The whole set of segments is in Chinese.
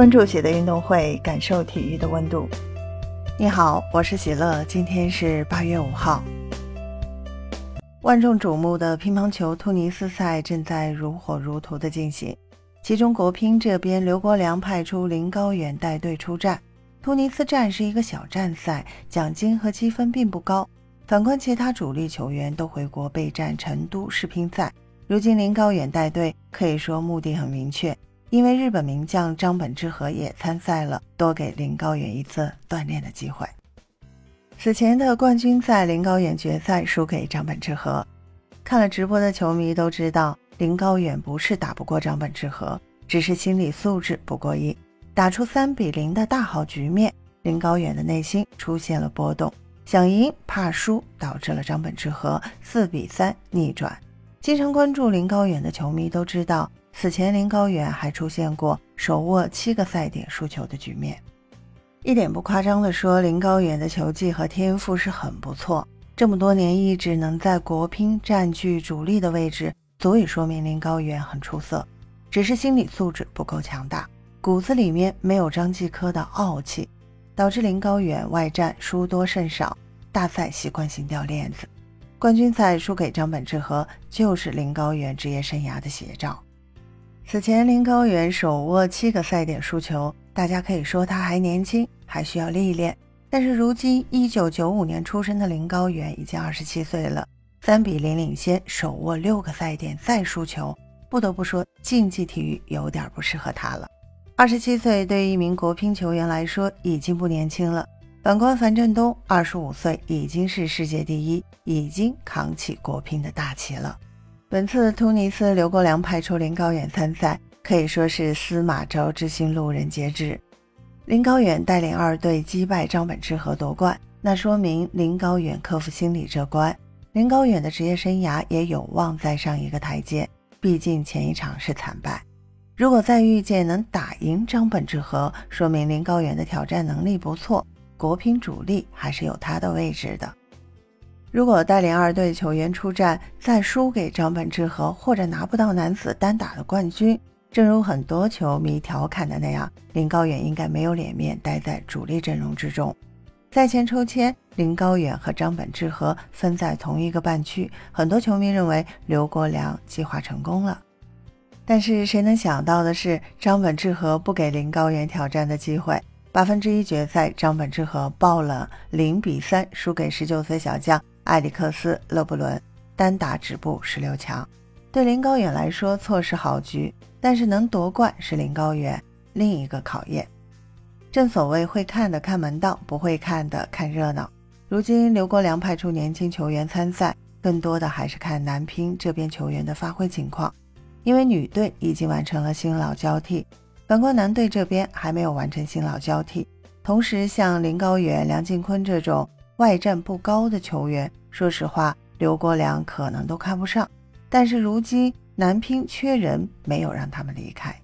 关注喜的运动会，感受体育的温度。你好，我是喜乐，今天是八月五号。万众瞩目的乒乓球突尼斯赛正在如火如荼的进行，其中国乒这边刘国梁派出林高远带队出战。突尼斯站是一个小站赛，奖金和积分并不高。反观其他主力球员都回国备战成都世乒赛，如今林高远带队，可以说目的很明确。因为日本名将张本智和也参赛了，多给林高远一次锻炼的机会。此前的冠军赛，林高远决赛输给张本智和。看了直播的球迷都知道，林高远不是打不过张本智和，只是心理素质不过硬。打出三比零的大好局面，林高远的内心出现了波动，想赢怕输，导致了张本智和四比三逆转。经常关注林高远的球迷都知道。此前，林高远还出现过手握七个赛点输球的局面。一点不夸张地说，林高远的球技和天赋是很不错。这么多年一直能在国乒占据主力的位置，足以说明林高远很出色。只是心理素质不够强大，骨子里面没有张继科的傲气，导致林高远外战输多胜少，大赛习惯性掉链子。冠军赛输给张本智和，就是林高远职业生涯的写照。此前，林高远手握七个赛点输球，大家可以说他还年轻，还需要历练。但是如今，一九九五年出生的林高远已经二十七岁了，三比零领先，手握六个赛点再输球，不得不说竞技体育有点不适合他了。二十七岁对于一名国乒球员来说已经不年轻了。反观樊振东，二十五岁已经是世界第一，已经扛起国乒的大旗了。本次突尼斯刘国梁派出林高远参赛，可以说是司马昭之心，路人皆知。林高远带领二队击败张本智和夺冠，那说明林高远克服心理这关。林高远的职业生涯也有望再上一个台阶，毕竟前一场是惨败。如果再遇见能打赢张本智和，说明林高远的挑战能力不错，国乒主力还是有他的位置的。如果带领二队球员出战，再输给张本智和，或者拿不到男子单打的冠军，正如很多球迷调侃的那样，林高远应该没有脸面待在主力阵容之中。赛前抽签，林高远和张本智和分在同一个半区，很多球迷认为刘国梁计划成功了。但是谁能想到的是，张本智和不给林高远挑战的机会。八分之一决赛，张本智和爆冷零比三输给十九岁小将。埃里克斯·勒布伦单打止步十六强，对林高远来说错失好局，但是能夺冠是林高远另一个考验。正所谓会看的看门道，不会看的看热闹。如今刘国梁派出年轻球员参赛，更多的还是看男乒这边球员的发挥情况，因为女队已经完成了新老交替，反观男队这边还没有完成新老交替。同时，像林高远、梁靖昆这种外战不高的球员。说实话，刘国梁可能都看不上，但是如今男乒缺人，没有让他们离开。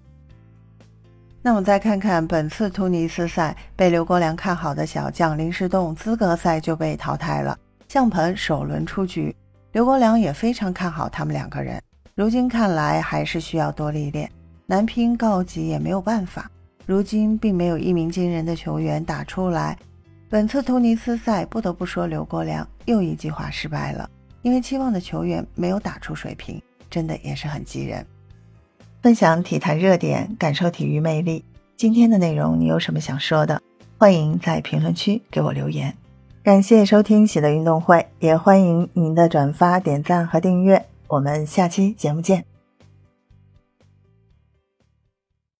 那我们再看看本次突尼斯赛被刘国梁看好的小将林诗栋，资格赛就被淘汰了，向鹏首轮出局。刘国梁也非常看好他们两个人，如今看来还是需要多历练。男乒告急也没有办法，如今并没有一鸣惊人的球员打出来。本次突尼斯赛，不得不说刘国梁又一计划失败了，因为期望的球员没有打出水平，真的也是很急人。分享体坛热点，感受体育魅力。今天的内容你有什么想说的？欢迎在评论区给我留言。感谢收听喜乐运动会，也欢迎您的转发、点赞和订阅。我们下期节目见。